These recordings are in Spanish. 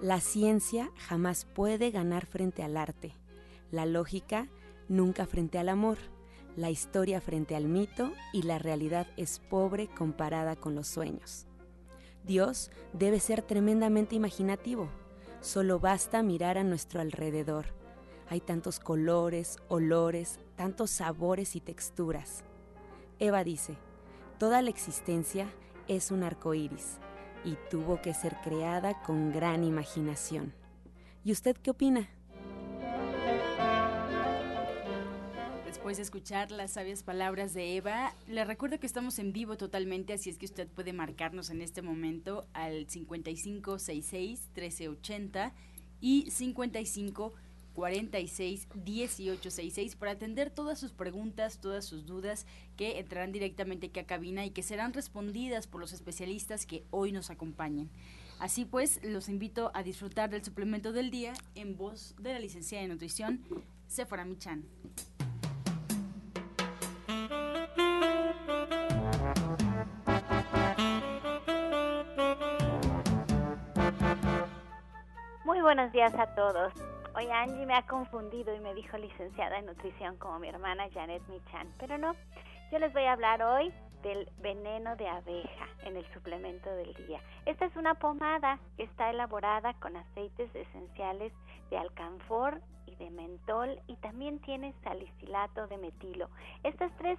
la ciencia jamás puede ganar frente al arte, la lógica nunca frente al amor, la historia frente al mito y la realidad es pobre comparada con los sueños. Dios debe ser tremendamente imaginativo, solo basta mirar a nuestro alrededor. Hay tantos colores, olores, tantos sabores y texturas. Eva dice, toda la existencia es un arco iris y tuvo que ser creada con gran imaginación. ¿Y usted qué opina? Después de escuchar las sabias palabras de Eva, le recuerdo que estamos en vivo totalmente, así es que usted puede marcarnos en este momento al 5566 1380 y 55 46 1866 para atender todas sus preguntas, todas sus dudas que entrarán directamente aquí a cabina y que serán respondidas por los especialistas que hoy nos acompañan. Así pues, los invito a disfrutar del suplemento del día en voz de la licenciada de nutrición, Sephora Michan. Muy buenos días a todos. Hoy Angie me ha confundido y me dijo licenciada en nutrición como mi hermana Janet Michan, pero no. Yo les voy a hablar hoy del veneno de abeja en el suplemento del día. Esta es una pomada que está elaborada con aceites esenciales de alcanfor y de mentol y también tiene salicilato de metilo. Estas tres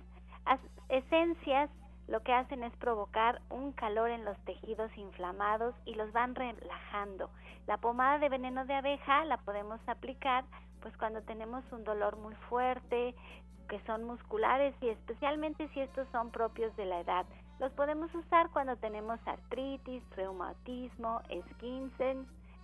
esencias lo que hacen es provocar un calor en los tejidos inflamados y los van relajando. La pomada de veneno de abeja la podemos aplicar pues cuando tenemos un dolor muy fuerte, que son musculares y especialmente si estos son propios de la edad. Los podemos usar cuando tenemos artritis, reumatismo, esquinces,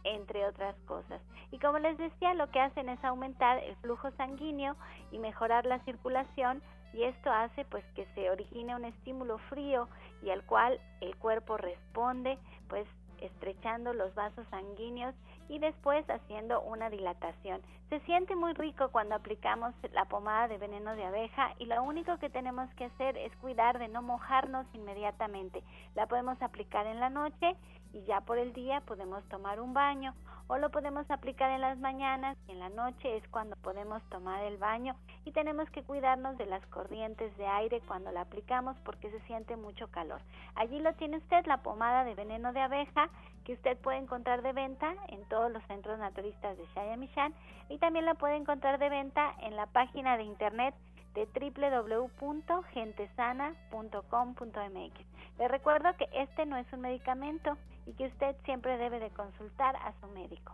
entre otras cosas. Y como les decía, lo que hacen es aumentar el flujo sanguíneo y mejorar la circulación y esto hace pues que se origine un estímulo frío y al cual el cuerpo responde pues estrechando los vasos sanguíneos y después haciendo una dilatación. Se siente muy rico cuando aplicamos la pomada de veneno de abeja y lo único que tenemos que hacer es cuidar de no mojarnos inmediatamente. La podemos aplicar en la noche y ya por el día podemos tomar un baño o lo podemos aplicar en las mañanas y en la noche es cuando podemos tomar el baño y tenemos que cuidarnos de las corrientes de aire cuando la aplicamos porque se siente mucho calor. Allí lo tiene usted, la pomada de veneno de abeja que usted puede encontrar de venta en todos los centros naturistas de Shayamishan y también la puede encontrar de venta en la página de internet de www.gentesana.com.mx. Le recuerdo que este no es un medicamento y que usted siempre debe de consultar a su médico.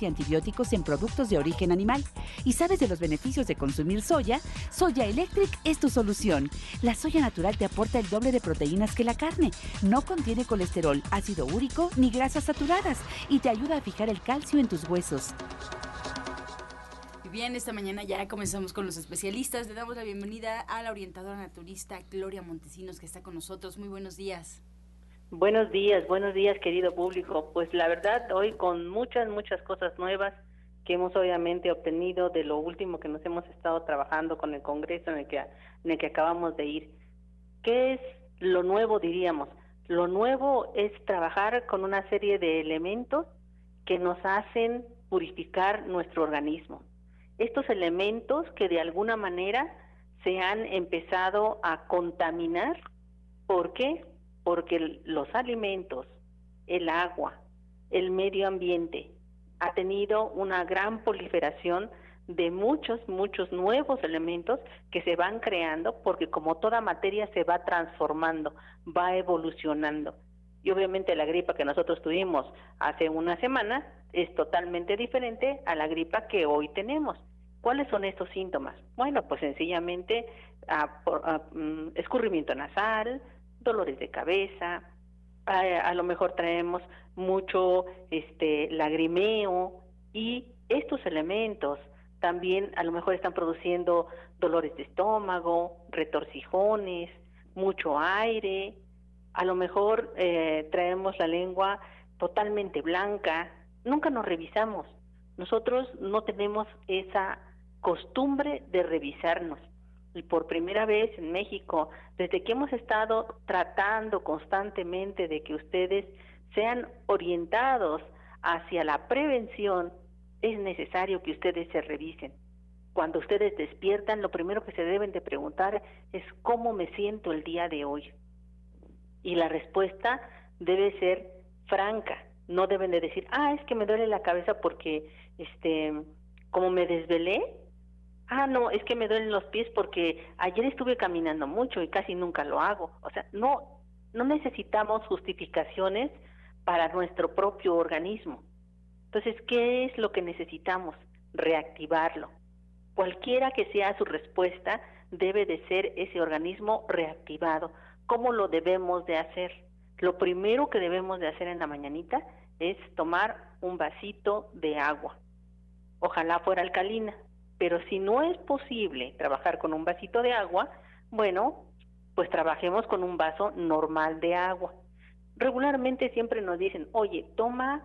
antibióticos en productos de origen animal y sabes de los beneficios de consumir soya, Soya Electric es tu solución. La soya natural te aporta el doble de proteínas que la carne, no contiene colesterol, ácido úrico ni grasas saturadas y te ayuda a fijar el calcio en tus huesos. Bien, esta mañana ya comenzamos con los especialistas. Le damos la bienvenida a la orientadora naturista Gloria Montesinos que está con nosotros. Muy buenos días. Buenos días, buenos días querido público. Pues la verdad hoy con muchas, muchas cosas nuevas que hemos obviamente obtenido de lo último que nos hemos estado trabajando con el Congreso en el que, en el que acabamos de ir. ¿Qué es lo nuevo, diríamos? Lo nuevo es trabajar con una serie de elementos que nos hacen purificar nuestro organismo. Estos elementos que de alguna manera se han empezado a contaminar. ¿Por qué? Porque los alimentos, el agua, el medio ambiente, ha tenido una gran proliferación de muchos, muchos nuevos elementos que se van creando porque como toda materia se va transformando, va evolucionando. Y obviamente la gripa que nosotros tuvimos hace una semana es totalmente diferente a la gripa que hoy tenemos. ¿Cuáles son estos síntomas? Bueno, pues sencillamente mm, escurrimiento nasal, dolores de cabeza, a, lo mejor traemos mucho este lagrimeo y estos elementos también a lo mejor están produciendo dolores de estómago, retorcijones, mucho aire, a lo mejor eh, traemos la lengua totalmente blanca, nunca nos revisamos. Nosotros no tenemos esa costumbre de revisarnos. Y por primera vez en México, desde que hemos estado tratando constantemente de que ustedes sean orientados hacia la prevención, es necesario que ustedes se revisen. Cuando ustedes despiertan, lo primero que se deben de preguntar es cómo me siento el día de hoy. Y la respuesta debe ser franca. No deben de decir, ah, es que me duele la cabeza porque, este, como me desvelé, ah, no, es que me duelen los pies porque ayer estuve caminando mucho y casi nunca lo hago. O sea, no, no necesitamos justificaciones para nuestro propio organismo. Entonces, ¿qué es lo que necesitamos? Reactivarlo. Cualquiera que sea su respuesta, debe de ser ese organismo reactivado. ¿Cómo lo debemos de hacer? Lo primero que debemos de hacer en la mañanita es tomar un vasito de agua. Ojalá fuera alcalina, pero si no es posible trabajar con un vasito de agua, bueno, pues trabajemos con un vaso normal de agua. Regularmente siempre nos dicen, oye, toma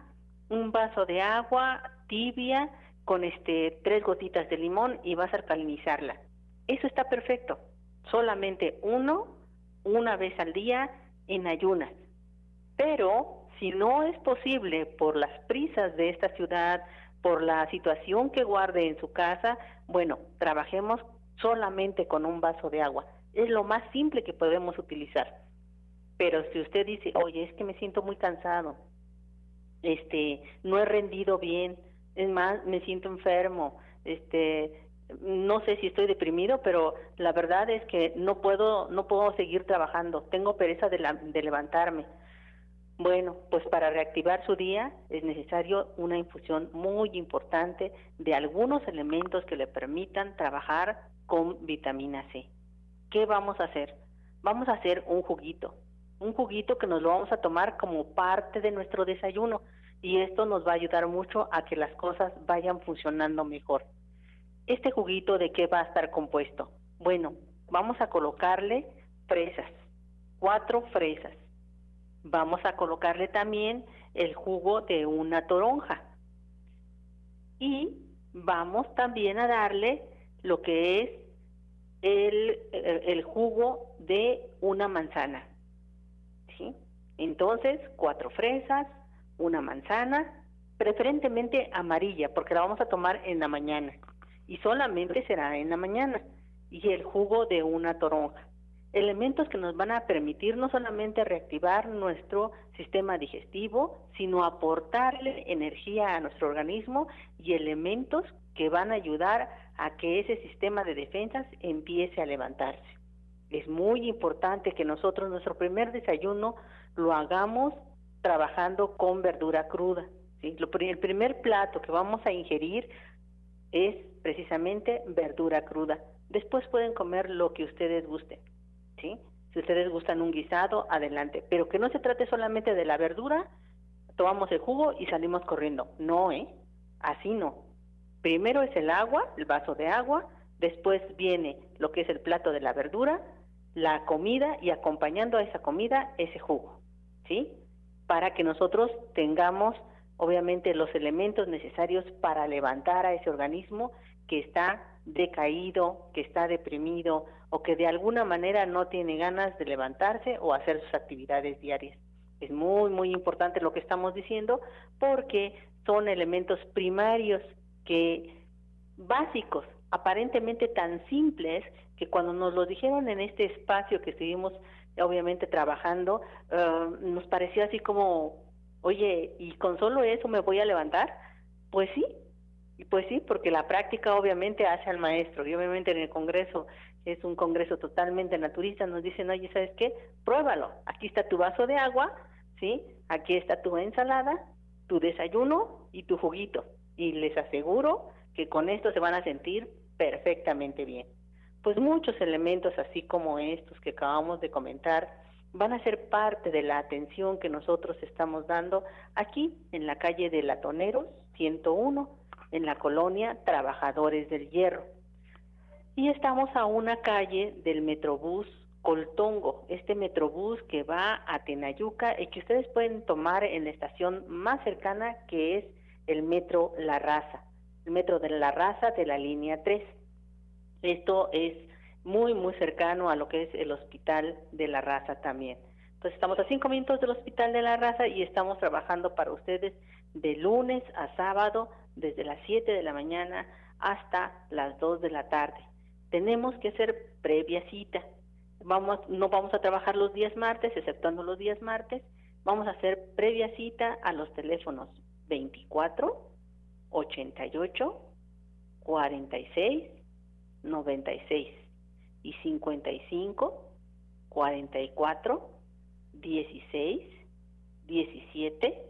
un vaso de agua tibia con este tres gotitas de limón y vas a alcalinizarla. Eso está perfecto. Solamente uno, una vez al día en ayunas. Pero si no es posible por las prisas de esta ciudad, por la situación que guarde en su casa, bueno, trabajemos solamente con un vaso de agua. Es lo más simple que podemos utilizar. Pero si usted dice, oye, es que me siento muy cansado, este, no he rendido bien, es más, me siento enfermo, este, no sé si estoy deprimido, pero la verdad es que no puedo, no puedo seguir trabajando, tengo pereza de, de levantarme bueno, pues para reactivar su día es necesario una infusión muy importante de algunos elementos que le permitan trabajar con vitamina C. ¿Qué vamos a hacer? Vamos a hacer un juguito, un juguito que nos lo vamos a tomar como parte de nuestro desayuno y esto nos va a ayudar mucho a que las cosas vayan funcionando mejor. ¿Este juguito de qué va a estar compuesto? Bueno, vamos a colocarle fresas, cuatro fresas vamos a colocarle también el jugo de una toronja. Y vamos también a darle lo que es el, jugo de una manzana. ¿sí? Entonces, cuatro fresas, una manzana, preferentemente amarilla, porque la vamos a tomar en la mañana. Y solamente será en la mañana. Y el jugo de una toronja elementos que nos van a permitir no solamente reactivar nuestro sistema digestivo, sino aportarle energía a nuestro organismo y elementos que van a ayudar a que ese sistema de defensas empiece a levantarse. Es muy importante que nosotros nuestro primer desayuno lo hagamos trabajando con verdura cruda. el primer plato que vamos a ingerir es precisamente verdura cruda. Después pueden comer lo que ustedes gusten. ¿Sí? Si ustedes gustan un guisado, adelante. Pero que no se trate solamente de la verdura, tomamos el jugo y salimos corriendo. No, ¿eh? Así no. Primero es el agua, el vaso de agua, después viene lo que es el plato de la verdura, la comida y acompañando a esa comida ese jugo, ¿sí? Para que nosotros tengamos obviamente los elementos necesarios para levantar a ese organismo que está decaído, que está deprimido o que de alguna manera no tiene ganas de levantarse o hacer sus actividades diarias. Es muy, muy importante lo que estamos diciendo porque son elementos primarios que básicos, aparentemente tan simples que cuando nos lo dijeron en este espacio que estuvimos obviamente trabajando, eh, nos pareció así como, oye, ¿y con solo eso me voy a levantar? Pues sí, y pues sí, porque la práctica obviamente hace al maestro y obviamente en el Congreso es un Congreso totalmente naturista, nos dicen, oye, ¿sabes qué? Pruébalo, aquí está tu vaso de agua, ¿sí? Aquí está tu ensalada, tu desayuno y tu juguito. Y les aseguro que con esto se van a sentir perfectamente bien. Pues muchos elementos así como estos que acabamos de comentar van a ser parte de la atención que nosotros estamos dando aquí en la calle de Latoneros 101, en la colonia Trabajadores del Hierro. Y estamos a una calle del Metrobús Coltongo, este Metrobús que va a Tenayuca y que ustedes pueden tomar en la estación más cercana que es el Metro La Raza el metro de la raza de la línea 3. Esto es muy, muy cercano a lo que es el hospital de la raza también. Entonces estamos a cinco minutos del hospital de la raza y estamos trabajando para ustedes de lunes a sábado desde las 7 de la mañana hasta las 2 de la tarde. Tenemos que hacer previa cita. Vamos, no vamos a trabajar los días martes, exceptuando los días martes. Vamos a hacer previa cita a los teléfonos 24 88, 46, 96 y 55, 44, 16, 17,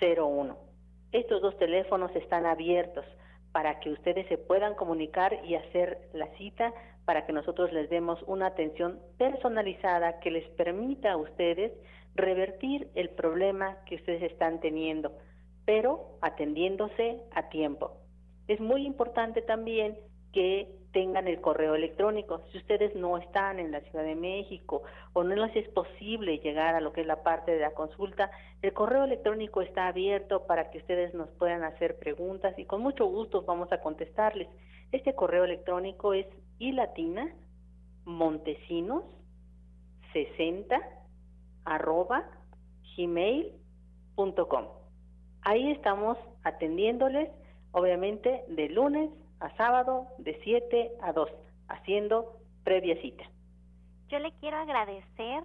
01. Estos dos teléfonos están abiertos para que ustedes se puedan comunicar y hacer la cita para que nosotros les demos una atención personalizada que les permita a ustedes revertir el problema que ustedes están teniendo pero atendiéndose a tiempo. Es muy importante también que tengan el correo electrónico. Si ustedes no están en la Ciudad de México o no les es posible llegar a lo que es la parte de la consulta, el correo electrónico está abierto para que ustedes nos puedan hacer preguntas y con mucho gusto vamos a contestarles. Este correo electrónico es ilatina montesinos 60 arroba gmail.com. Ahí estamos atendiéndoles, obviamente, de lunes a sábado, de 7 a 2, haciendo previa cita. Yo le quiero agradecer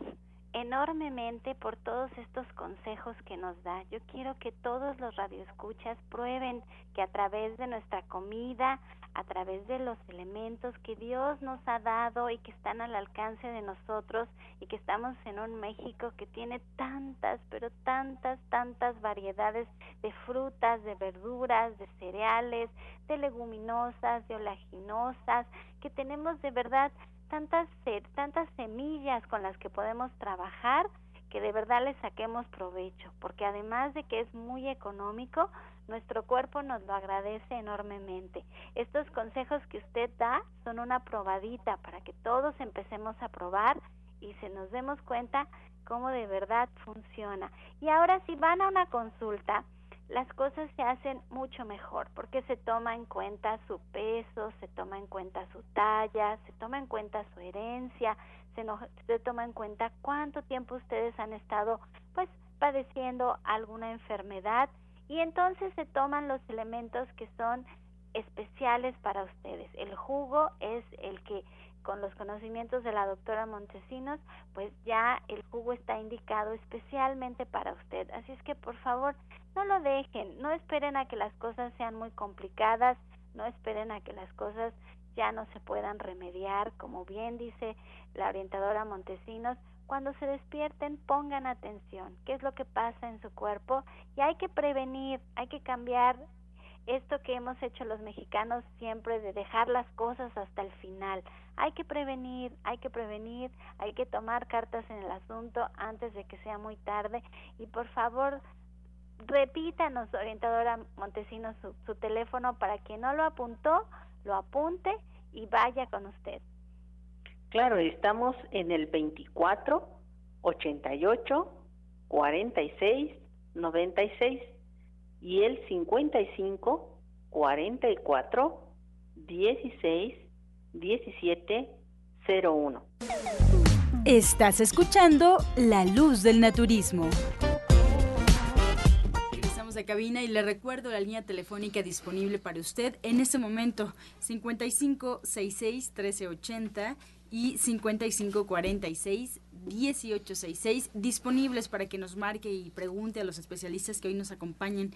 enormemente por todos estos consejos que nos da. Yo quiero que todos los radioescuchas prueben que a través de nuestra comida, a través de los elementos que Dios nos ha dado y que están al alcance de nosotros y que estamos en un México que tiene tantas, pero tantas, tantas variedades de frutas, de verduras, de cereales, de leguminosas, de olaginosas, que tenemos de verdad tantas, tantas semillas con las que podemos trabajar que de verdad le saquemos provecho, porque además de que es muy económico, nuestro cuerpo nos lo agradece enormemente. Estos consejos que usted da son una probadita para que todos empecemos a probar y se nos demos cuenta cómo de verdad funciona. Y ahora si van a una consulta, las cosas se hacen mucho mejor porque se toma en cuenta su peso, se toma en cuenta su talla, se toma en cuenta su herencia, se, toma en cuenta cuánto tiempo ustedes han estado pues padeciendo alguna enfermedad y entonces se toman los elementos que son especiales para ustedes. El jugo es el que con los conocimientos de la doctora Montesinos, pues ya el jugo está indicado especialmente para usted. Así es que por favor, no lo dejen, no esperen a que las cosas sean muy complicadas, no esperen a que las cosas ya no se puedan remediar, como bien dice la orientadora Montesinos, cuando se despierten pongan atención, qué es lo que pasa en su cuerpo y hay que prevenir, hay que cambiar esto que hemos hecho los mexicanos siempre de dejar las cosas hasta el final. Hay que prevenir, hay que prevenir, hay que tomar cartas en el asunto antes de que sea muy tarde y por favor repítanos, orientadora Montesinos, su, su teléfono para quien no lo apuntó, lo apunte y vaya con usted. Claro, estamos en el 24 88 46 96 y el 55 44 16 17 01. Estás escuchando La Luz del Naturismo. Estamos de cabina y le recuerdo la línea telefónica disponible para usted en este momento 5566 1380 y 5546 1866 disponibles para que nos marque y pregunte a los especialistas que hoy nos acompañan.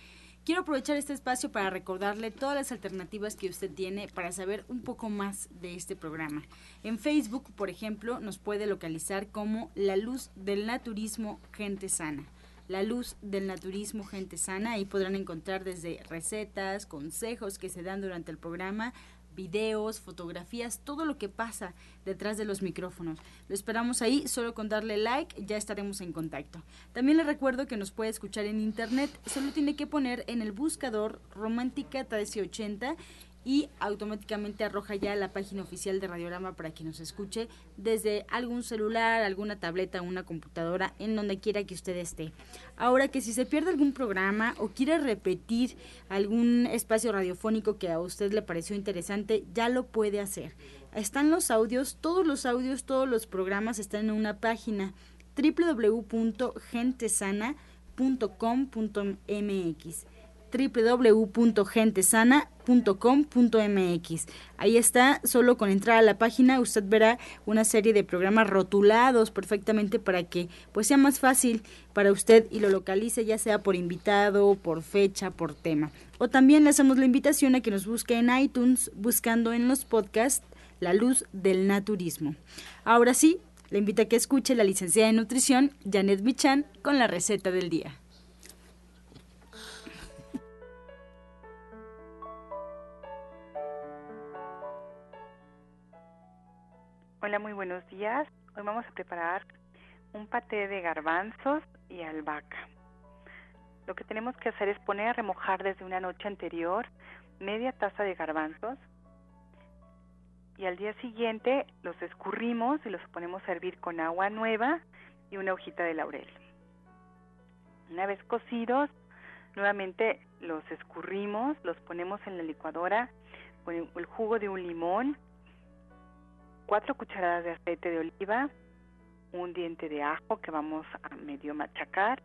Quiero aprovechar este espacio para recordarle todas las alternativas que usted tiene para saber un poco más de este programa. En Facebook, por ejemplo, nos puede localizar como La Luz del Naturismo Gente Sana. La Luz del Naturismo Gente Sana, ahí podrán encontrar desde recetas, consejos que se dan durante el programa, videos, fotografías, todo lo que pasa detrás de los micrófonos. Lo esperamos ahí, solo con darle like ya estaremos en contacto. También le recuerdo que nos puede escuchar en internet, solo tiene que poner en el buscador Romántica 1380 y automáticamente arroja ya la página oficial de Radiorama para que nos escuche desde algún celular, alguna tableta, una computadora, en donde quiera que usted esté. Ahora que si se pierde algún programa o quiere repetir algún espacio radiofónico que a usted le pareció interesante, ya lo puede hacer. Están los audios, todos los audios, todos los programas están en una página www.gentesana.com.mx www.gentesana.com.mx. Ahí está, solo con entrar a la página usted verá una serie de programas rotulados perfectamente para que pues sea más fácil para usted y lo localice ya sea por invitado, por fecha, por tema. O también le hacemos la invitación a que nos busque en iTunes buscando en los podcasts La Luz del Naturismo. Ahora sí, le invito a que escuche la licenciada en nutrición Janet Michan con la receta del día. Hola, muy buenos días. Hoy vamos a preparar un paté de garbanzos y albahaca. Lo que tenemos que hacer es poner a remojar desde una noche anterior media taza de garbanzos y al día siguiente los escurrimos y los ponemos a hervir con agua nueva y una hojita de laurel. Una vez cocidos, nuevamente los escurrimos, los ponemos en la licuadora con el jugo de un limón, cuatro cucharadas de aceite de oliva, un diente de ajo que vamos a medio machacar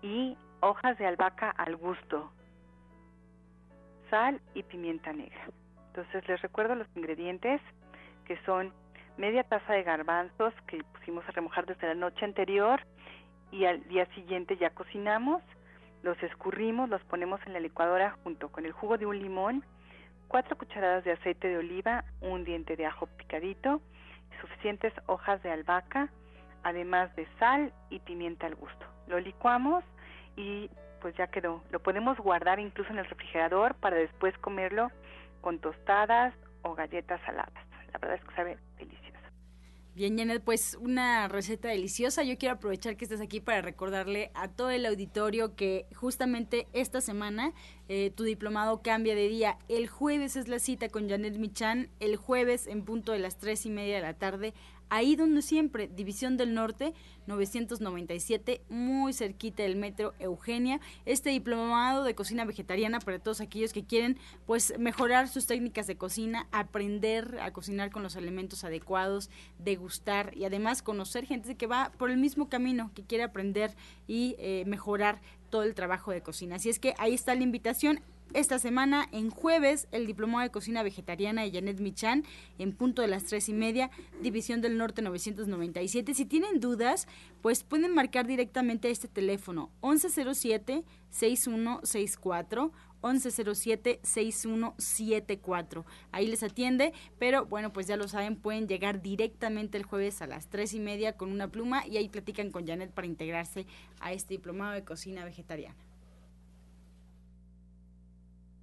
y hojas de albahaca al gusto, sal y pimienta negra. Entonces les recuerdo los ingredientes que son media taza de garbanzos que pusimos a remojar desde la noche anterior y al día siguiente ya cocinamos, los escurrimos, los ponemos en la licuadora junto con el jugo de un limón, cuatro cucharadas de aceite de oliva, un diente de ajo picadito, suficientes hojas de albahaca, además de sal y pimienta al gusto. Lo licuamos y pues ya quedó. Lo podemos guardar incluso en el refrigerador para después comerlo con tostadas o galletas saladas. La verdad es que sabe delicioso. Bien, Janet, pues una receta deliciosa. Yo quiero aprovechar que estás aquí para recordarle a todo el auditorio que justamente esta semana eh, tu diplomado cambia de día. El jueves es la cita con Janet Michan, el jueves en punto de las tres y media de la tarde ahí donde siempre, División del Norte, 997, muy cerquita del metro Eugenia. Este diplomado de cocina vegetariana para todos aquellos que quieren pues mejorar sus técnicas de cocina, aprender a cocinar con los elementos adecuados, degustar y además conocer gente que va por el mismo camino, que quiere aprender y eh, mejorar todo el trabajo de cocina. Así es que ahí está la invitación esta semana, en jueves, el Diplomado de Cocina Vegetariana de Janet Michan, en punto de las tres y media, División del Norte 997. Si tienen dudas, pues pueden marcar directamente a este teléfono 1107-6164. 1107-6174. Ahí les atiende, pero bueno, pues ya lo saben, pueden llegar directamente el jueves a las tres y media con una pluma y ahí platican con Janet para integrarse a este diplomado de cocina vegetariana.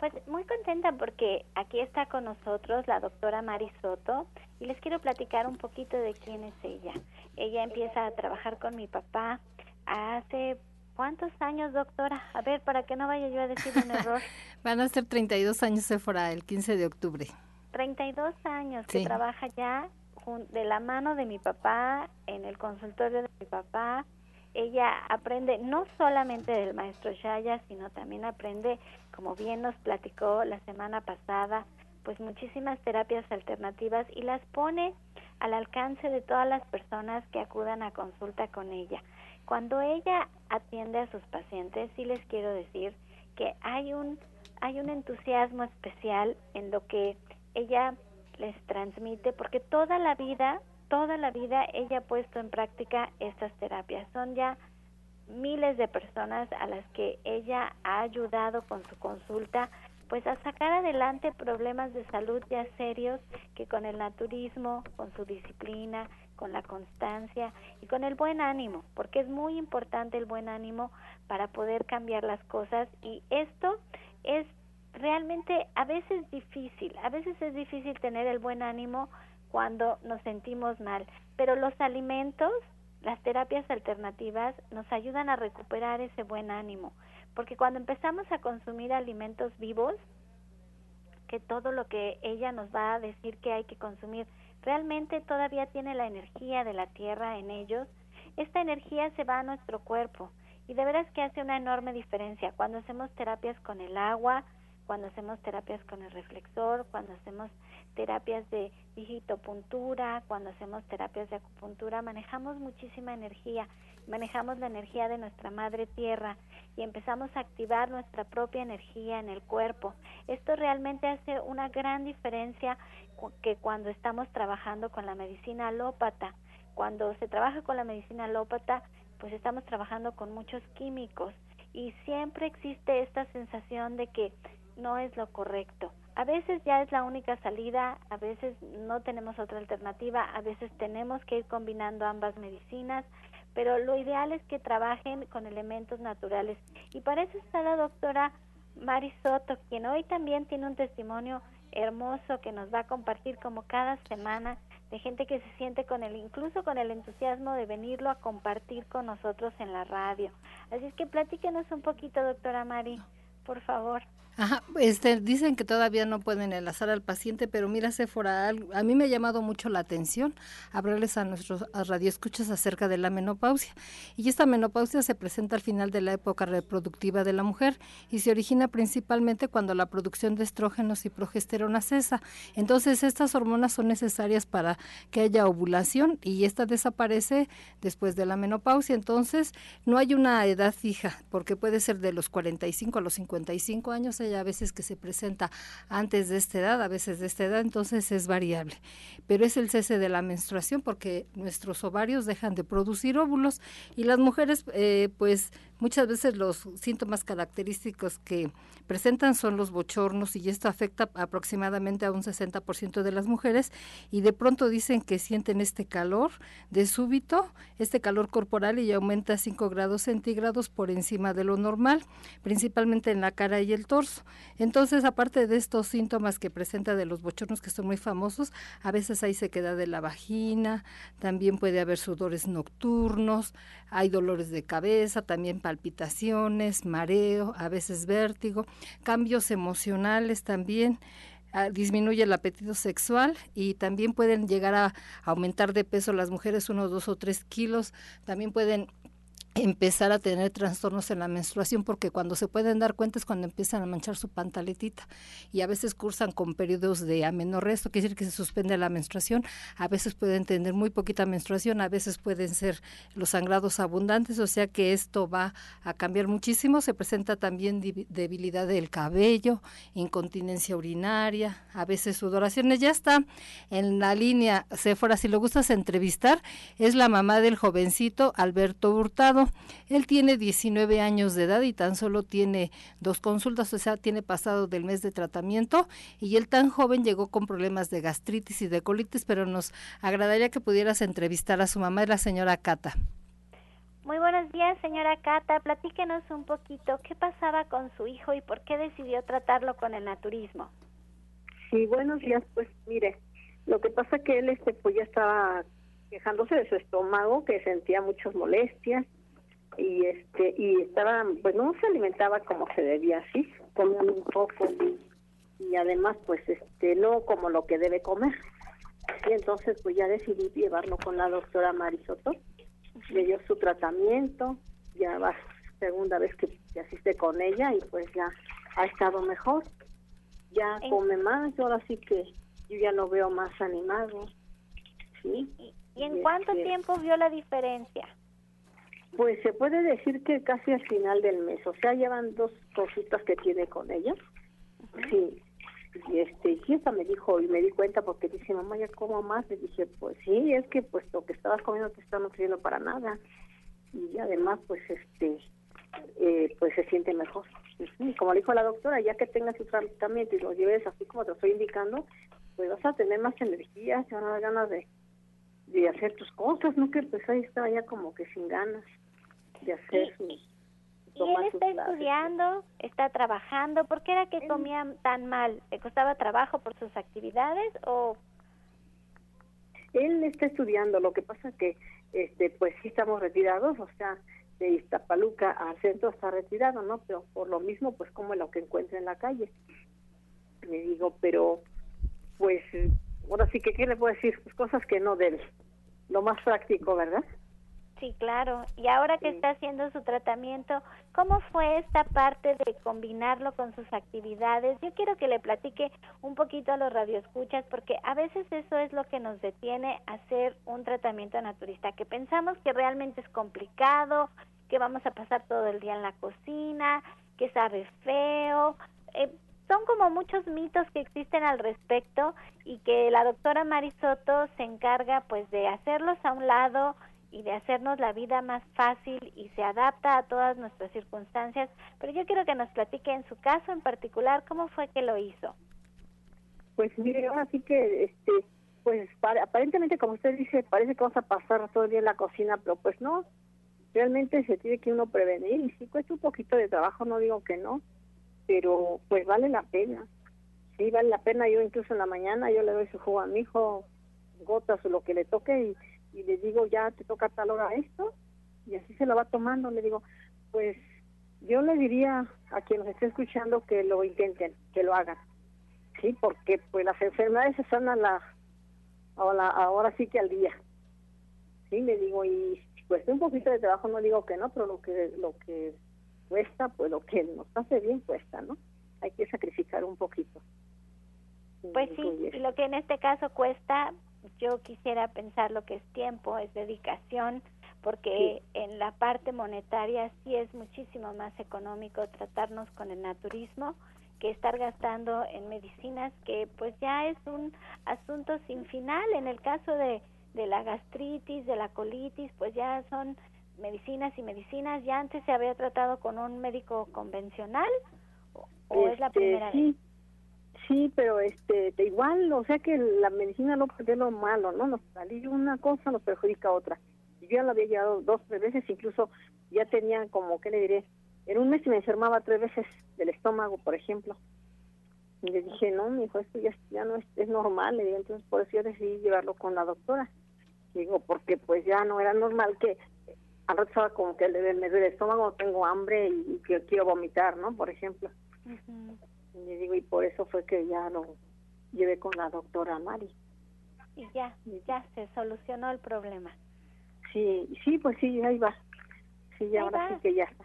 Pues muy contenta porque aquí está con nosotros la doctora Mari Soto y les quiero platicar un poquito de quién es ella. Ella empieza a trabajar con mi papá hace ¿cuántos años, doctora? A ver, para que no vaya yo a decir un error. Van a ser 32 años, Sephora, el 15 de octubre. 32 años que trabaja ya de la mano de mi papá, en el consultorio de mi papá, ella aprende no solamente del maestro Shaya, sino también aprende, como bien nos platicó la semana pasada, pues muchísimas terapias alternativas y las pone al alcance de todas las personas que acudan a consulta con ella. Cuando ella atiende a sus pacientes, sí les quiero decir que hay un hay un entusiasmo especial en lo que ella les transmite porque toda la vida toda la vida ella ha puesto en práctica estas terapias. Son ya miles de personas a las que ella ha ayudado con su consulta pues a sacar adelante problemas de salud ya serios que con el naturismo, con su disciplina, con la constancia y con el buen ánimo, porque es muy importante el buen ánimo para poder cambiar las cosas y esto es realmente a veces difícil, a veces es difícil tener el buen ánimo cuando nos sentimos mal, pero los alimentos, las terapias alternativas nos ayudan a recuperar ese buen ánimo, porque cuando empezamos a consumir alimentos vivos, que todo lo que ella nos va a decir que hay que consumir realmente todavía tiene la energía de la tierra en ellos, esta energía se va a nuestro cuerpo. Y de veras que hace una enorme diferencia. Cuando hacemos terapias con el agua, cuando hacemos terapias con el reflexor, cuando hacemos terapias de digitopuntura, cuando hacemos terapias de acupuntura, manejamos muchísima energía, manejamos la energía de nuestra madre tierra y empezamos a activar nuestra propia energía en el cuerpo. Esto realmente hace una gran diferencia que cuando estamos trabajando con la medicina alópata. Cuando se trabaja con la medicina alópata, pues estamos trabajando con muchos químicos y siempre existe esta sensación de que no es lo correcto. A veces ya es la única salida, a veces no tenemos otra alternativa, a veces tenemos que ir combinando ambas medicinas, pero lo ideal es que trabajen con elementos naturales. Y para eso está la doctora Mari Soto, quien hoy también tiene un testimonio hermoso que nos va a compartir como cada semana de gente que se siente con el incluso con el entusiasmo de venirlo a compartir con nosotros en la radio. Así es que platíquenos un poquito, doctora Mari, por favor. Ajá, este, dicen que todavía no pueden enlazar al paciente, pero mira, Sephora, a mí me ha llamado mucho la atención hablarles a nuestros radioescuchas acerca de la menopausia. Y esta menopausia se presenta al final de la época reproductiva de la mujer y se origina principalmente cuando la producción de estrógenos y progesterona cesa. Entonces, estas hormonas son necesarias para que haya ovulación y esta desaparece después de la menopausia. Entonces, no hay una edad fija, porque puede ser de los 45 a los 55 años a veces que se presenta antes de esta edad, a veces de esta edad, entonces es variable. Pero es el cese de la menstruación porque nuestros ovarios dejan de producir óvulos y las mujeres eh, pues Muchas veces los síntomas característicos que presentan son los bochornos y esto afecta aproximadamente a un 60% de las mujeres y de pronto dicen que sienten este calor de súbito, este calor corporal y aumenta 5 grados centígrados por encima de lo normal, principalmente en la cara y el torso. Entonces, aparte de estos síntomas que presenta de los bochornos que son muy famosos, a veces hay sequedad de la vagina, también puede haber sudores nocturnos, hay dolores de cabeza, también palpitaciones, mareo, a veces vértigo, cambios emocionales también. Ah, disminuye el apetito sexual y también pueden llegar a aumentar de peso las mujeres unos dos o tres kilos, también pueden empezar a tener trastornos en la menstruación porque cuando se pueden dar cuenta es cuando empiezan a manchar su pantaletita y a veces cursan con periodos de amenorrea, esto quiere decir que se suspende la menstruación, a veces pueden tener muy poquita menstruación, a veces pueden ser los sangrados abundantes, o sea que esto va a cambiar muchísimo, se presenta también debilidad del cabello, incontinencia urinaria, a veces sudoraciones, ya está en la línea, fuera si lo gustas entrevistar, es la mamá del jovencito Alberto Hurtado, él tiene 19 años de edad y tan solo tiene dos consultas, o sea, tiene pasado del mes de tratamiento y él tan joven llegó con problemas de gastritis y de colitis, pero nos agradaría que pudieras entrevistar a su mamá, la señora Cata. Muy buenos días, señora Cata. Platíquenos un poquito qué pasaba con su hijo y por qué decidió tratarlo con el naturismo. Sí, buenos días. Pues mire, lo que pasa que él este pues ya estaba quejándose de su estómago, que sentía muchas molestias y este y estaba pues no se alimentaba como se debía así, comía un poco y además pues este no como lo que debe comer. Y entonces pues ya decidí llevarlo con la doctora Marisoto le dio su tratamiento, ya va segunda vez que, asiste con ella y pues ya ha estado mejor, ya come más, ahora sí que yo ya lo veo más animado. ¿sí? ¿Y en cuánto este, tiempo vio la diferencia? Pues se puede decir que casi al final del mes, o sea, llevan dos cositas que tiene con ella. Sí, y este y esta me dijo y me di cuenta porque dice mamá ya como más le dije pues sí es que pues lo que estabas comiendo te está nutriendo para nada. Y además pues este eh, pues se siente mejor. Y como le dijo la doctora ya que tengas su tratamiento y lo lleves así como te estoy indicando pues vas a tener más energía te van a dar ganas de de hacer tus cosas no que pues ahí estaba ya como que sin ganas de hacer sus ¿Y él está estudiando, está trabajando? ¿Por qué era que comía tan mal? ¿Le costaba trabajo por sus actividades o...? Él está estudiando, lo que pasa que, este, pues sí estamos retirados, o sea, de Iztapaluca al centro está retirado, ¿no? Pero por lo mismo, pues como lo que encuentra en la calle. Me digo, pero, pues, ahora sí que, ¿qué le puedo decir? Pues cosas que no debe. Lo más práctico, ¿verdad? Sí, claro. Y ahora que está haciendo su tratamiento, ¿cómo fue esta parte de combinarlo con sus actividades? Yo quiero que le platique un poquito a los radioescuchas porque a veces eso es lo que nos detiene a hacer un tratamiento naturista, que pensamos que realmente es complicado, que vamos a pasar todo el día en la cocina, que sabe feo. Eh, son como muchos mitos que existen al respecto y que la doctora Marisoto se encarga pues de hacerlos a un lado, y de hacernos la vida más fácil y se adapta a todas nuestras circunstancias. Pero yo quiero que nos platique en su caso en particular cómo fue que lo hizo. Pues mire, ahora sí que, este, pues aparentemente como usted dice, parece que vamos a pasar todo el día en la cocina, pero pues no, realmente se tiene que uno prevenir y sí cuesta un poquito de trabajo, no digo que no, pero pues vale la pena. Sí, vale la pena. Yo incluso en la mañana yo le doy su jugo a mi hijo, gotas o lo que le toque y y le digo, ya te toca tal hora esto, y así se lo va tomando. Le digo, pues yo le diría a quien nos esté escuchando que lo intenten, que lo hagan. Sí, porque pues las enfermedades se sanan la, ahora, ahora sí que al día. Sí, le digo, y pues un poquito de trabajo, no digo que no, pero lo que, lo que cuesta, pues lo que nos hace bien cuesta, ¿no? Hay que sacrificar un poquito. Pues sí, lo que en este caso cuesta, yo quisiera pensar lo que es tiempo, es dedicación, porque en la parte monetaria sí es muchísimo más económico tratarnos con el naturismo que estar gastando en medicinas que pues ya es un asunto sin final. En el caso de, de la gastritis, de la colitis, pues ya son medicinas y medicinas. Ya antes se había tratado con un médico convencional o, es la este, primera vez. Sí, pero este, igual, o sea que la medicina no es lo malo, ¿no? Nos salió una cosa, nos perjudica otra. Yo ya lo había llevado dos, tres veces, incluso ya tenía como, ¿qué le diré? En un mes me enfermaba tres veces del estómago, por ejemplo. Y le dije, no, mi hijo, esto ya, ya no es, es normal. Le entonces por eso yo decidí llevarlo con la doctora. Digo, porque pues ya no era normal que al rato estaba como que me duele el estómago, tengo hambre y, que quiero vomitar, ¿no? Por ejemplo. Y digo, y por eso fue que ya lo llevé con la doctora Mari. Y ya, ya se solucionó el problema. Sí, sí, pues sí, ahí va. Sí, ahora sí que ya está.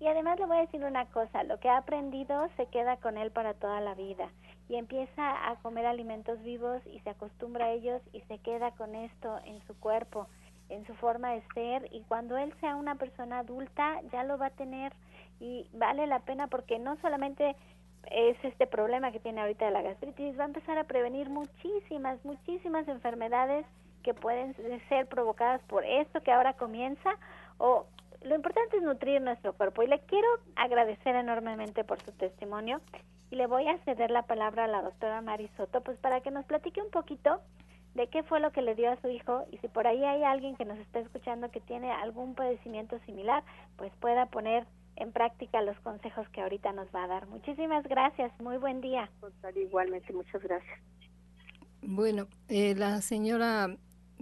Y además le voy a decir una cosa, lo que ha aprendido se queda con él para toda la vida y empieza a comer alimentos vivos y se acostumbra a ellos y se queda con esto en su cuerpo, en su forma de ser y cuando él sea una persona adulta ya lo va a tener y vale la pena porque no solamente es este problema que tiene ahorita de la gastritis, va a empezar a prevenir muchísimas, muchísimas enfermedades que pueden ser provocadas por esto que ahora comienza o lo importante es nutrir nuestro cuerpo. Y le quiero agradecer enormemente por su testimonio y le voy a ceder la palabra a la doctora Marisoto pues para que nos platique un poquito de qué fue lo que le dio a su hijo y si por ahí hay alguien que nos está escuchando que tiene algún padecimiento similar, pues pueda poner en práctica los consejos que ahorita nos va a dar. Muchísimas gracias, muy buen día. Igualmente, muchas gracias. Bueno, eh, la señora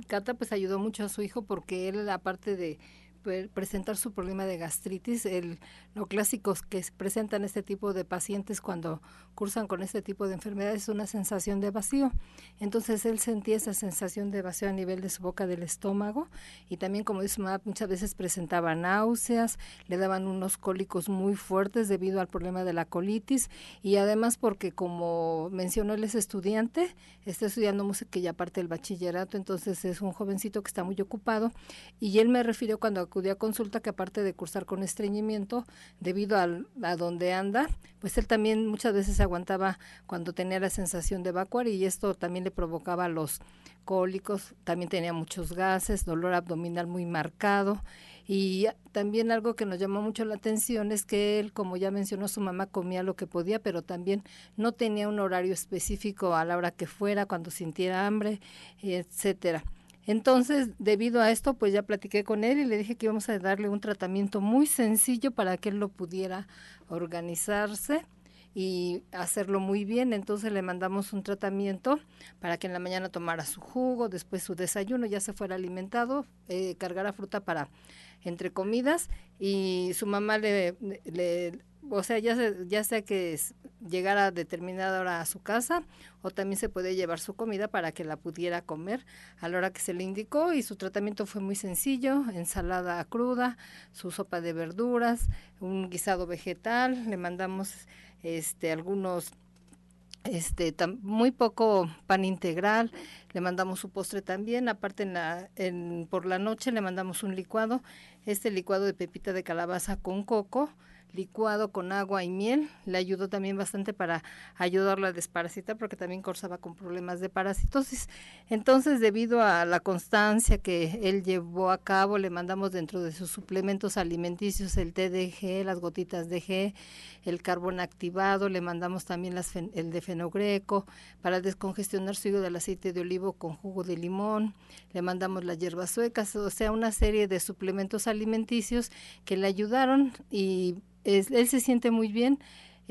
Cata pues ayudó mucho a su hijo porque él, aparte de presentar su problema de gastritis, el, lo clásicos que presentan este tipo de pacientes cuando cursan con este tipo de enfermedades es una sensación de vacío. Entonces él sentía esa sensación de vacío a nivel de su boca del estómago y también como dice muchas veces presentaba náuseas, le daban unos cólicos muy fuertes debido al problema de la colitis y además porque como mencionó él es estudiante, está estudiando música y aparte del bachillerato, entonces es un jovencito que está muy ocupado y él me refirió cuando acudí a consulta que aparte de cursar con estreñimiento, debido a donde anda, pues él también muchas veces aguantaba cuando tenía la sensación de evacuar y esto también le provocaba los cólicos, también tenía muchos gases, dolor abdominal muy marcado y también algo que nos llamó mucho la atención es que él, como ya mencionó, su mamá comía lo que podía, pero también no tenía un horario específico a la hora que fuera, cuando sintiera hambre, etcétera. Entonces, debido a esto, pues ya platiqué con él y le dije que íbamos a darle un tratamiento muy sencillo para que él lo pudiera organizarse y hacerlo muy bien. Entonces le mandamos un tratamiento para que en la mañana tomara su jugo, después su desayuno, ya se fuera alimentado, eh, cargara fruta para entre comidas y su mamá le, le o sea, ya, ya sea que llegara a determinada hora a su casa o también se puede llevar su comida para que la pudiera comer a la hora que se le indicó y su tratamiento fue muy sencillo, ensalada cruda, su sopa de verduras, un guisado vegetal, le mandamos este algunos este muy poco pan integral, le mandamos su postre también, aparte en la en, por la noche le mandamos un licuado, este licuado de pepita de calabaza con coco, licuado con agua y miel. Le ayudó también bastante para ayudarla a desparasitar porque también cursaba con problemas de parasitosis. Entonces, debido a la constancia que él llevó a cabo, le mandamos dentro de sus suplementos alimenticios el TDG, las gotitas de G, el carbón activado, le mandamos también el de fenogreco para descongestionar su hígado del aceite de olivo con jugo de limón, le mandamos las hierbas suecas, o sea, una serie de suplementos alimenticios que le ayudaron y él se siente muy bien.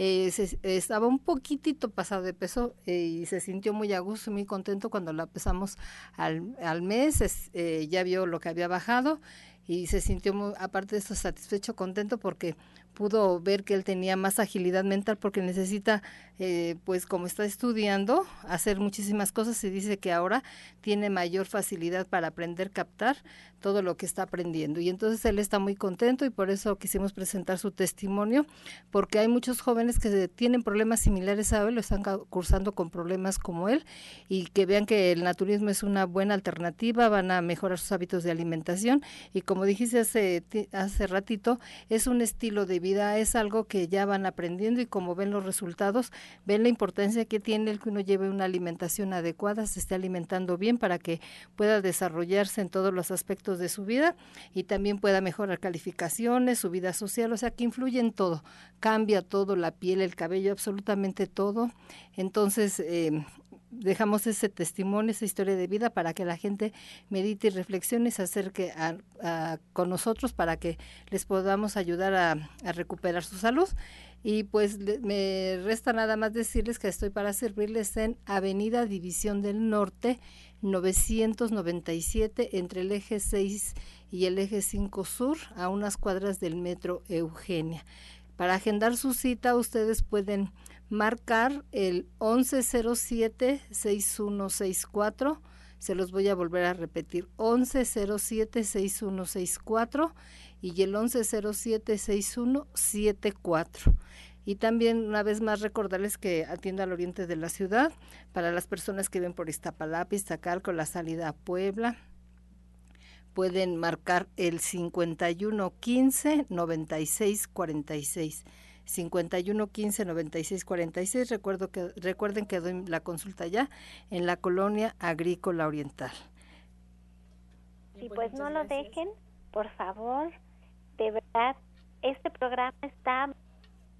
Eh, estaba un poquitito pasado de peso eh, y se sintió muy a gusto, muy contento cuando la pesamos al, mes, eh, ya vio lo que había bajado y se sintió, muy, aparte de eso, satisfecho, contento porque pudo ver que él tenía más agilidad mental porque necesita, eh, pues como está estudiando, hacer muchísimas cosas y dice que ahora tiene mayor facilidad para aprender, captar todo lo que está aprendiendo. Y entonces él está muy contento y por eso quisimos presentar su testimonio, porque hay muchos jóvenes que tienen problemas similares a él, lo están cursando con problemas como él y que vean que el naturismo es una buena alternativa, van a mejorar sus hábitos de alimentación y como dijiste hace, hace ratito, es un estilo de vida, es algo que ya van aprendiendo y como ven los resultados, ven la importancia que tiene el que uno lleve una alimentación adecuada, se esté alimentando bien para que pueda desarrollarse en todos los aspectos de su vida y también pueda mejorar calificaciones, su vida social, o sea que influye en todo, cambia todo, la piel, el cabello, absolutamente todo. Entonces, eh, dejamos ese testimonio, esa historia de vida para que la gente medite y reflexione se acerque con nosotros para que les podamos ayudar a, recuperar su salud. Y pues me resta nada más decirles que estoy para servirles en Avenida División del Norte 997 entre el eje 6 y el eje 5 Sur a unas cuadras del metro Eugenia. Para agendar su cita ustedes pueden marcar el 1107-6164. Se los voy a volver a repetir, 1107-6164 y el 1107-6174. Y también una vez más recordarles que atiendo al oriente de la ciudad para las personas que ven por Iztapalapa, Iztacalco, la salida a Puebla. Pueden marcar el 5115 9646. 51 15 96 46. Recuerdo que, recuerden que doy la consulta ya en la colonia agrícola oriental. Sí, pues no lo dejen, por favor. De verdad, este programa está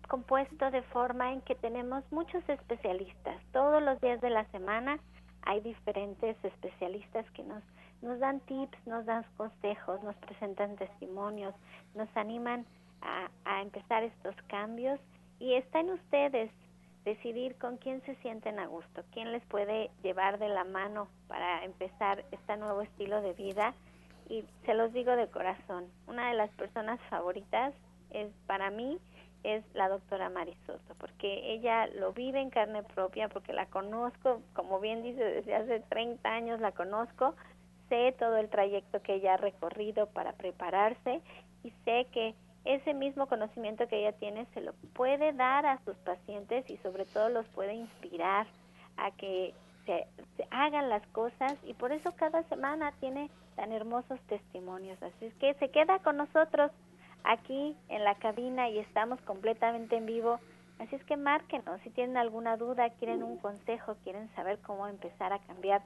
compuesto de forma en que tenemos muchos especialistas. Todos los días de la semana hay diferentes especialistas que nos, nos dan tips, nos dan consejos, nos presentan testimonios, nos animan a, a empezar estos cambios y está en ustedes decidir con quién se sienten a gusto, quién les puede llevar de la mano para empezar este nuevo estilo de vida. Y se los digo de corazón, una de las personas favoritas es para mí es la doctora Marisoto, porque ella lo vive en carne propia, porque la conozco, como bien dice, desde hace 30 años la conozco, sé todo el trayecto que ella ha recorrido para prepararse y sé que ese mismo conocimiento que ella tiene se lo puede dar a sus pacientes y sobre todo los puede inspirar a que se, hagan las cosas y por eso cada semana tiene tan hermosos testimonios. Así es que se queda con nosotros aquí en la cabina y estamos completamente en vivo. Así es que márquenos si tienen alguna duda, quieren un consejo, quieren saber cómo empezar a cambiar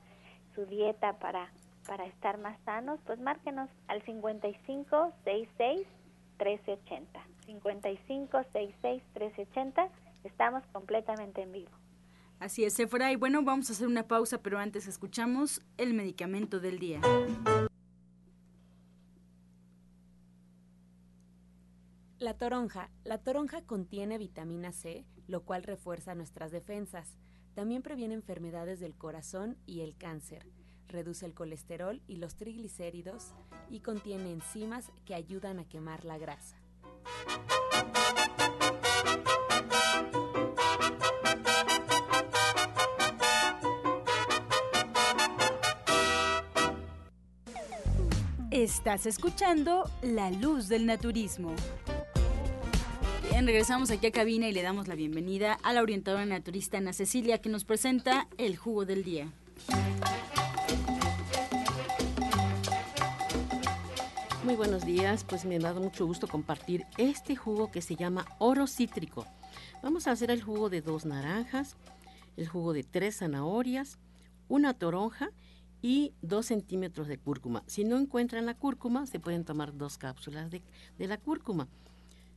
su dieta para, para estar más sanos, pues márquenos al 5566 1380. 5566 1380. Estamos completamente en vivo. Así es, Sephora. Y bueno, vamos a hacer una pausa, pero antes escuchamos el medicamento del día. La toronja. La toronja contiene vitamina C, lo cual refuerza nuestras defensas. También previene enfermedades del corazón y el cáncer. Reduce el colesterol y los triglicéridos y contiene enzimas que ayudan a quemar la grasa. Estás escuchando La Luz del Naturismo. Bien, regresamos aquí a cabina y le damos la bienvenida a la orientadora naturista Ana Cecilia que nos presenta el jugo del día. Muy buenos días, pues me ha dado mucho gusto compartir este jugo que se llama oro cítrico. Vamos a hacer el jugo de dos naranjas, el jugo de tres zanahorias, una toronja y dos centímetros de cúrcuma. Si no encuentran la cúrcuma, se pueden tomar dos cápsulas de, de la cúrcuma.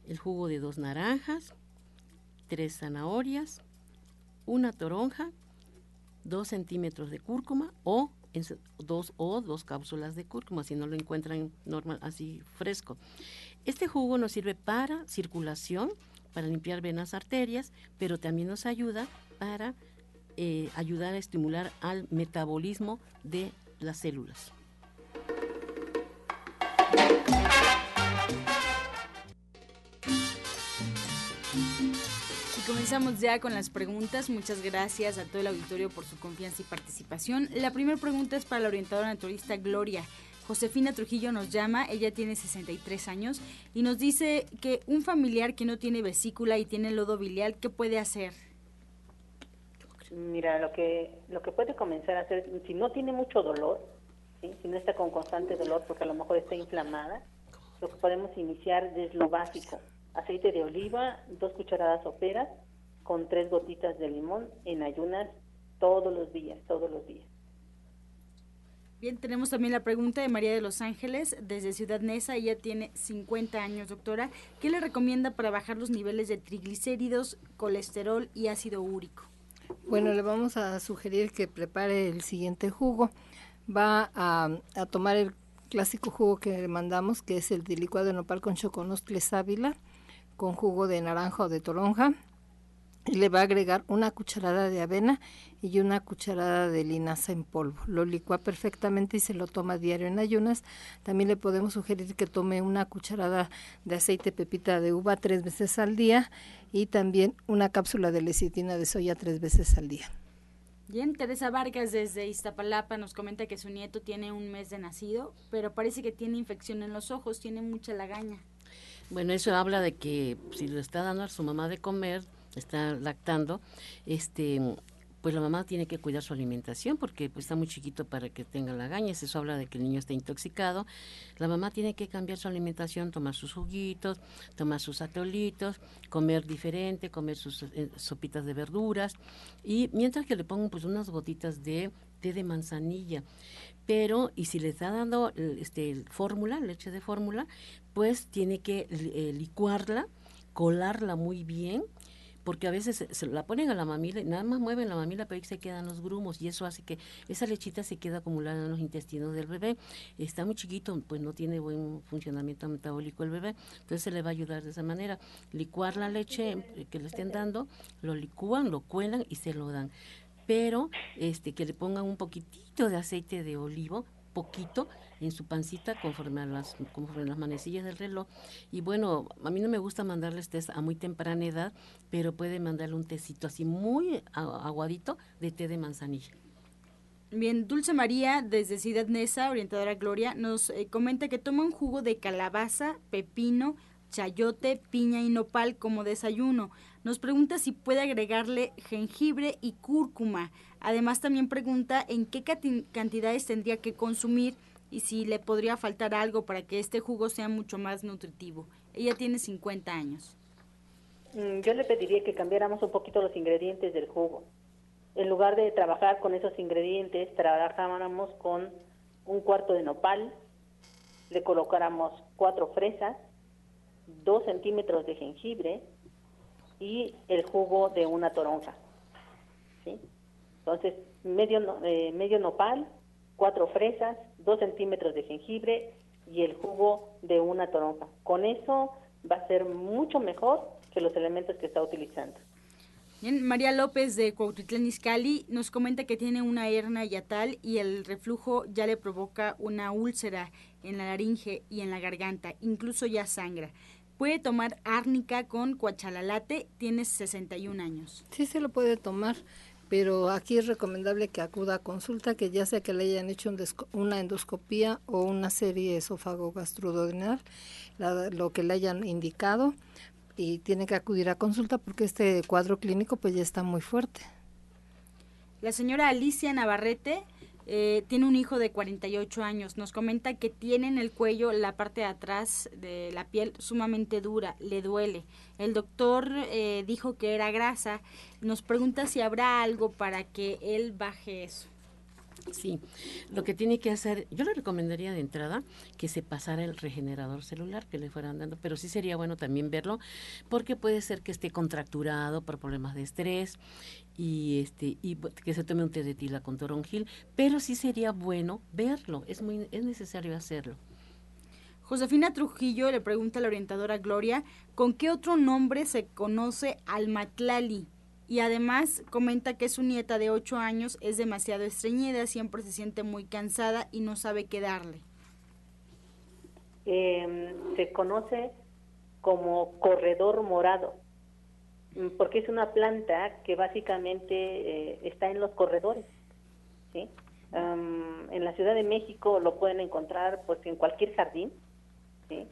El jugo de dos naranjas, tres zanahorias, una toronja, dos centímetros de cúrcuma o dos o dos cápsulas de cúrcuma si no lo encuentran normal así fresco. Este jugo nos sirve para circulación, para limpiar venas arterias, pero también nos ayuda para eh, ayudar a estimular al metabolismo de las células. Comenzamos ya con las preguntas. Muchas gracias a todo el auditorio por su confianza y participación. La primera pregunta es para la orientadora naturista Gloria. Josefina Trujillo nos llama, ella tiene 63 años y nos dice que un familiar que no tiene vesícula y tiene lodo biliar, ¿qué puede hacer? Mira, lo que lo que puede comenzar a hacer, si no tiene mucho dolor, si no está con constante dolor porque a lo mejor está inflamada, lo que podemos iniciar es lo básico, aceite de oliva, dos cucharadas soperas con tres gotitas de limón en ayunas todos los días, todos los días. Bien, tenemos también la pregunta de María de Los Ángeles desde Ciudad Neza. Ella tiene 50 años, doctora. ¿Qué le recomienda para bajar los niveles de triglicéridos, colesterol y ácido úrico? Bueno, le vamos a sugerir que prepare el siguiente jugo. Va a, a tomar el clásico jugo que le mandamos, que es el de licuado de nopal con choconostle sábila con jugo de naranja o de toronja y le va a agregar una cucharada de avena y una cucharada de linaza en polvo. Lo licua perfectamente y se lo toma diario en ayunas. También le podemos sugerir que tome una cucharada de aceite pepita de uva tres veces al día y también una cápsula de lecitina de soya tres veces al día. Bien, Teresa Vargas desde Iztapalapa nos comenta que su nieto tiene un mes de nacido, pero parece que tiene infección en los ojos, tiene mucha lagaña. Bueno, eso habla de que si le está dando a su mamá de comer, está lactando, este pues la mamá tiene que cuidar su alimentación porque pues, está muy chiquito para que tenga lagañas, eso habla de que el niño está intoxicado. La mamá tiene que cambiar su alimentación, tomar sus juguitos, tomar sus atolitos, comer diferente, comer sus eh, sopitas de verduras y mientras que le pongan pues unas gotitas de de manzanilla. Pero, y si le está dando este, fórmula, leche de fórmula, pues tiene que eh, licuarla, colarla muy bien, porque a veces se, la ponen a la mamila y nada más mueven la mamila, pero ahí se quedan los grumos y eso hace que esa lechita se queda acumulada en los intestinos del bebé. Está muy chiquito, pues no tiene buen funcionamiento metabólico el bebé, entonces se le va a ayudar de esa manera. Licuar la leche que le estén dando, lo licúan, lo cuelan y se lo dan pero este que le pongan un poquitito de aceite de olivo poquito en su pancita conforme a las conforme las manecillas del reloj. Y bueno a mí no me gusta mandarles test a muy temprana edad pero puede mandarle un tecito así muy aguadito de té de manzanilla. Bien, Dulce María, desde Ciudad Neza, orientadora Gloria, nos eh, comenta que toma un jugo de calabaza, pepino, chayote, piña y nopal como desayuno. Nos pregunta si puede agregarle jengibre y cúrcuma. Además también pregunta en qué cantidades tendría que consumir y si le podría faltar algo para que este jugo sea mucho más nutritivo. Ella tiene 50 años. Mm, yo le pediría que cambiáramos un poquito los ingredientes del jugo. En lugar de trabajar con esos ingredientes, trabajáramos con un cuarto de nopal, le colocáramos cuatro fresas, dos centímetros de jengibre y el jugo de una toronja. ¿sí? Entonces, medio, eh, medio nopal, cuatro fresas, dos centímetros de jengibre y el jugo de una toronja. Con eso va a ser mucho mejor que los elementos que está utilizando. Bien, María López de Cuautitlán Izcalli nos comenta que tiene una hernia yatal y el reflujo ya le provoca una úlcera en la laringe y en la garganta, incluso ya sangra. Puede tomar árnica con cuachalalate, tiene 61 años. Sí, se lo puede tomar, pero aquí es recomendable que acuda a consulta, que ya sea que le hayan hecho una endoscopía o una serie esófago-gastroduodenal, lo que le hayan indicado, y tiene que acudir a consulta porque este cuadro clínico pues ya está muy fuerte. La señora Alicia Navarrete eh, tiene un hijo de 48 años. Nos comenta que tiene en el cuello la parte de atrás de la piel sumamente dura, le duele. El doctor eh, dijo que era grasa. Nos pregunta si habrá algo para que él baje eso. Sí, lo que tiene que hacer, yo le recomendaría de entrada que se pasara el regenerador celular que le fueran dando, pero sí sería bueno también verlo porque puede ser que esté contracturado por problemas de estrés y este y que se tome un té de tila con toronjil, pero sí sería bueno verlo, es muy es necesario hacerlo. Josefina Trujillo le pregunta a la orientadora Gloria, ¿con qué otro nombre se conoce al matlali? Y además comenta que su nieta de 8 años es demasiado estreñida, siempre se siente muy cansada y no sabe qué darle. Em, se conoce como corredor morado, mm, porque es una planta que básicamente eh, está en los corredores. ¿sí? en la Ciudad de México lo pueden encontrar pues en cualquier jardín, ¿sí?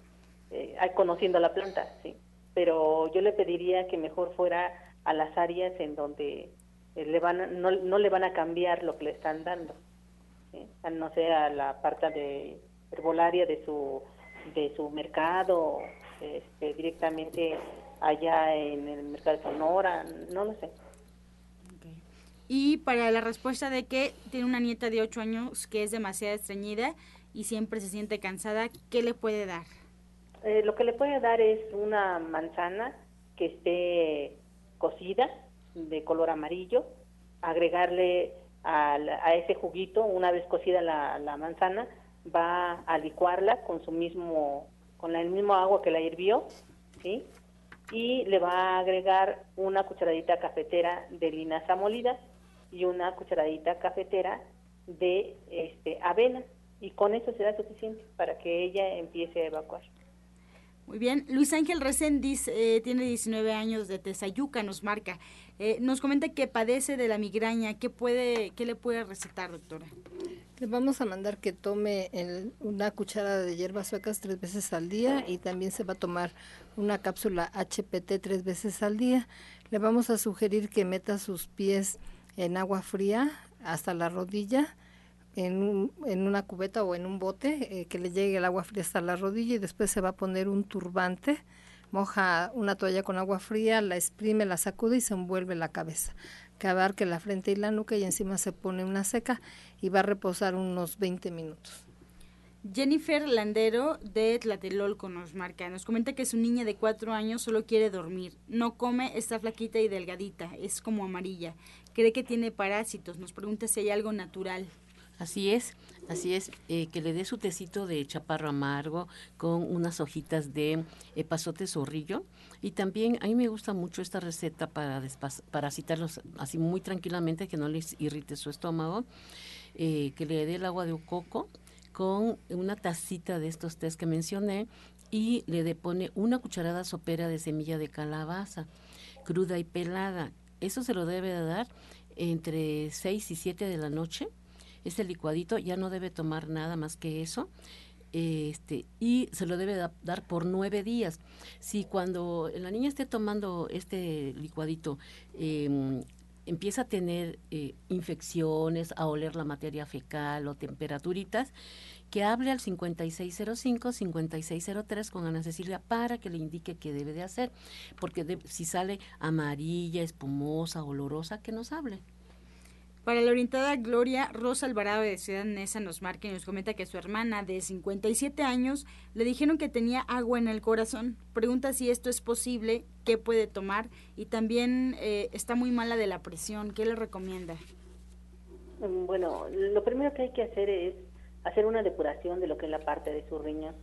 Eh, conociendo la planta, ¿sí? pero yo le pediría que mejor fuera a las áreas en donde eh, le van no, no, le van a cambiar lo que le están dando no sea la parte de herbolaria de su de su mercado este, directamente allá en el mercado de Sonora no lo sé. Y para la respuesta de que tiene una nieta de 8 años que es demasiado estreñida y siempre se siente cansada, ¿qué le puede dar? Eh, lo que le puede dar es una manzana que esté cocida de color amarillo, agregarle a, a ese juguito, una vez cocida la, la, manzana, va a licuarla con su mismo, con el mismo agua que la hirvió, ¿sí? Y le va a agregar una cucharadita cafetera de linaza molida y una cucharadita cafetera de este, avena y con eso será suficiente para que ella empiece a evacuar. Muy bien, Luis Ángel Reséndiz eh, tiene 19 años de Tezayuca, nos marca. Eh, nos comenta que padece de la migraña. ¿Qué, puede, qué le puede recetar, doctora? Le vamos a mandar que tome una cucharada de hierbas suecas tres veces al día y también se va a tomar una cápsula HPT tres veces al día. Le vamos a sugerir que meta sus pies en agua fría hasta la rodilla en, en una cubeta o en un bote eh, que le llegue el agua fría hasta la rodilla y después se va a poner un turbante, moja una toalla con agua fría, la exprime, la sacude y se envuelve la cabeza, que abarque la frente y la nuca y encima se pone una seca y va a reposar unos 20 minutos. Jennifer Landero de Tlatelolco nos marca, nos comenta que su niña de cuatro años solo quiere dormir, no come, está flaquita y delgadita, es como amarilla, cree que tiene parásitos, nos pregunta si hay algo natural. Así es, así es, eh, que le dé su tecito de chaparro amargo con unas hojitas de epazote zorrillo. Y también a mí me gusta mucho esta receta para parasitarlos así muy tranquilamente, que no les irrite su estómago, eh, que le dé el agua de coco con una tacita de estos tés que mencioné y le depone una cucharada sopera de semilla de calabaza, cruda y pelada. Eso se lo debe de dar entre 6 y 7 de la noche. Este licuadito ya no debe tomar nada más que eso. Este, y se lo debe dar por nueve días. Si cuando la niña esté tomando este licuadito eh, empieza a tener eh, infecciones, a oler la materia fecal o temperaturitas, que hable al 5605-5603 con Ana Cecilia para que le indique qué debe de hacer, porque si sale amarilla, espumosa, olorosa, que nos hable. Para la orientada Gloria, Rosa Alvarado de Ciudad Neza nos marca y nos comenta que su hermana de 57 años le dijeron que tenía agua en el corazón. Pregunta si esto es posible, qué puede tomar y también eh, está muy mala de la presión. ¿Qué le recomienda? Mm, bueno, lo primero que hay que hacer es hacer una depuración de lo que es la parte de su riñón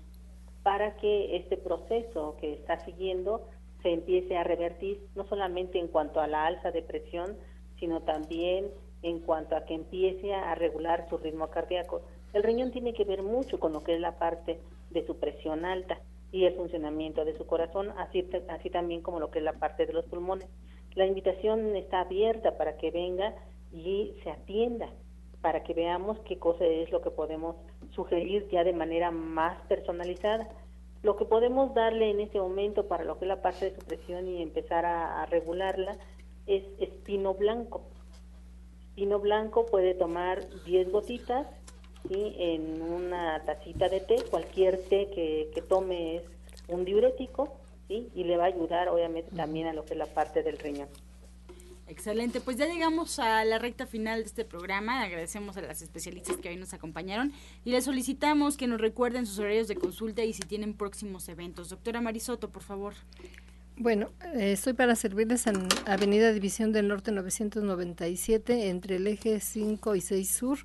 para que este proceso que está siguiendo se empiece a revertir, no solamente en cuanto a la alza de presión, sino también en cuanto a que empiece a regular su ritmo cardíaco. El riñón tiene que ver mucho con lo que es la parte de su presión alta y el funcionamiento de su corazón, así, así también como lo que es la parte de los pulmones. La invitación está abierta para que venga y se atienda, para que veamos qué cosa es lo que podemos sugerir ya de manera más personalizada. Lo que podemos darle en este momento para lo que es la parte de su presión y empezar a, a regularla es espino blanco Vino blanco puede tomar 10 gotitas en una tacita de té. Cualquier té que, tome es un diurético y le va a ayudar obviamente también a lo que es la parte del riñón. Excelente, pues ya llegamos a la recta final de este programa. Agradecemos a las especialistas que hoy nos acompañaron y les solicitamos que nos recuerden sus horarios de consulta y si tienen próximos eventos. Doctora Marisoto, por favor. Bueno, eh, estoy para servirles en Avenida División del Norte 997, entre el eje 5 y 6 Sur,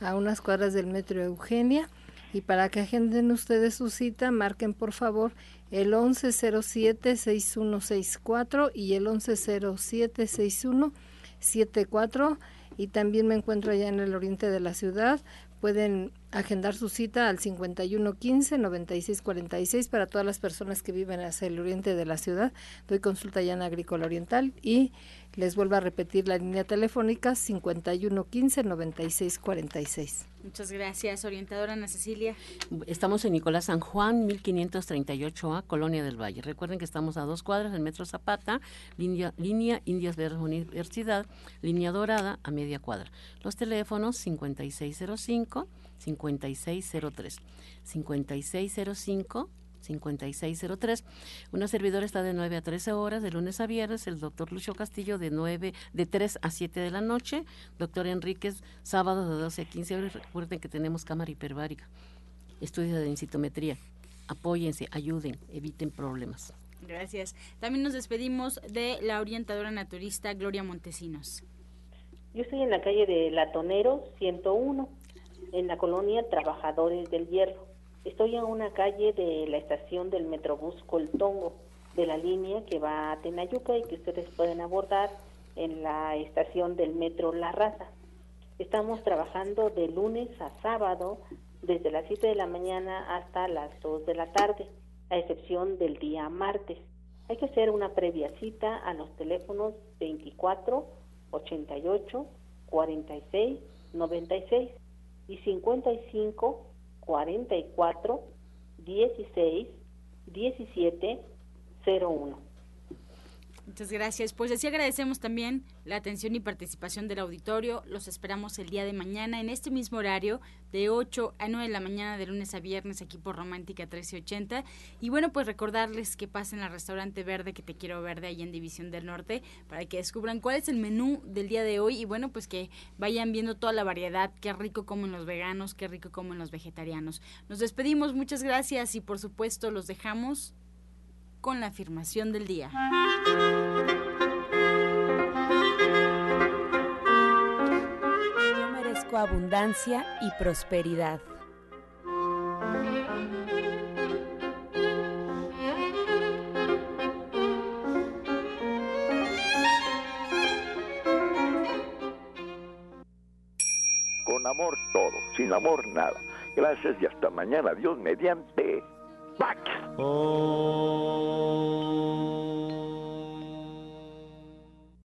a unas cuadras del Metro Eugenia. Y para que agenden ustedes su cita, marquen por favor el 1107-6164 y el 1107-6174. Y también me encuentro allá en el oriente de la ciudad. Pueden agendar su cita al 5115-9646 para todas las personas que viven hacia el oriente de la ciudad. Doy consulta ya en Agrícola Oriental y les vuelvo a repetir la línea telefónica 5115-9646. Muchas gracias, orientadora Ana Cecilia. Estamos en Nicolás San Juan, 1538A, Colonia del Valle. Recuerden que estamos a dos cuadras del Metro Zapata, línea, línea Indias Verdes Universidad, línea Dorada a media cuadra. Los teléfonos 5605 5603. 5605 5603. Una servidora está de 9 a 13 horas, de lunes a viernes. El doctor Lucio Castillo de 9, de 3 a 7 de la noche. Doctor Enríquez, sábado de 12 a 15 horas. Recuerden que tenemos cámara hiperbárica. Estudios de densitometría. Apóyense, ayuden, eviten problemas. Gracias. También nos despedimos de la orientadora naturista Gloria Montesinos. Yo estoy en la calle de Latonero 101 en la colonia Trabajadores del Hierro. Estoy en una calle de la estación del Metrobús Coltongo, de la línea que va a Tenayuca y que ustedes pueden abordar en la estación del Metro La Raza. Estamos trabajando de lunes a sábado, desde las 7 de la mañana hasta las 2 de la tarde, a excepción del día martes. Hay que hacer una previa cita a los teléfonos 24 88 46 96 y 55 44 16 17 01. Muchas gracias. Pues así agradecemos también la atención y participación del auditorio. Los esperamos el día de mañana en este mismo horario de 8 a 9 de la mañana de lunes a viernes aquí por Romántica 1380. Y bueno, pues recordarles que pasen al restaurante verde que te quiero verde ahí en División del Norte para que descubran cuál es el menú del día de hoy y bueno, pues que vayan viendo toda la variedad, qué rico comen los veganos, qué rico comen los vegetarianos. Nos despedimos, muchas gracias y por supuesto los dejamos con la afirmación del día. Yo merezco abundancia y prosperidad. Con amor todo, sin amor nada. Gracias y hasta mañana. Dios mediante. back. Oh.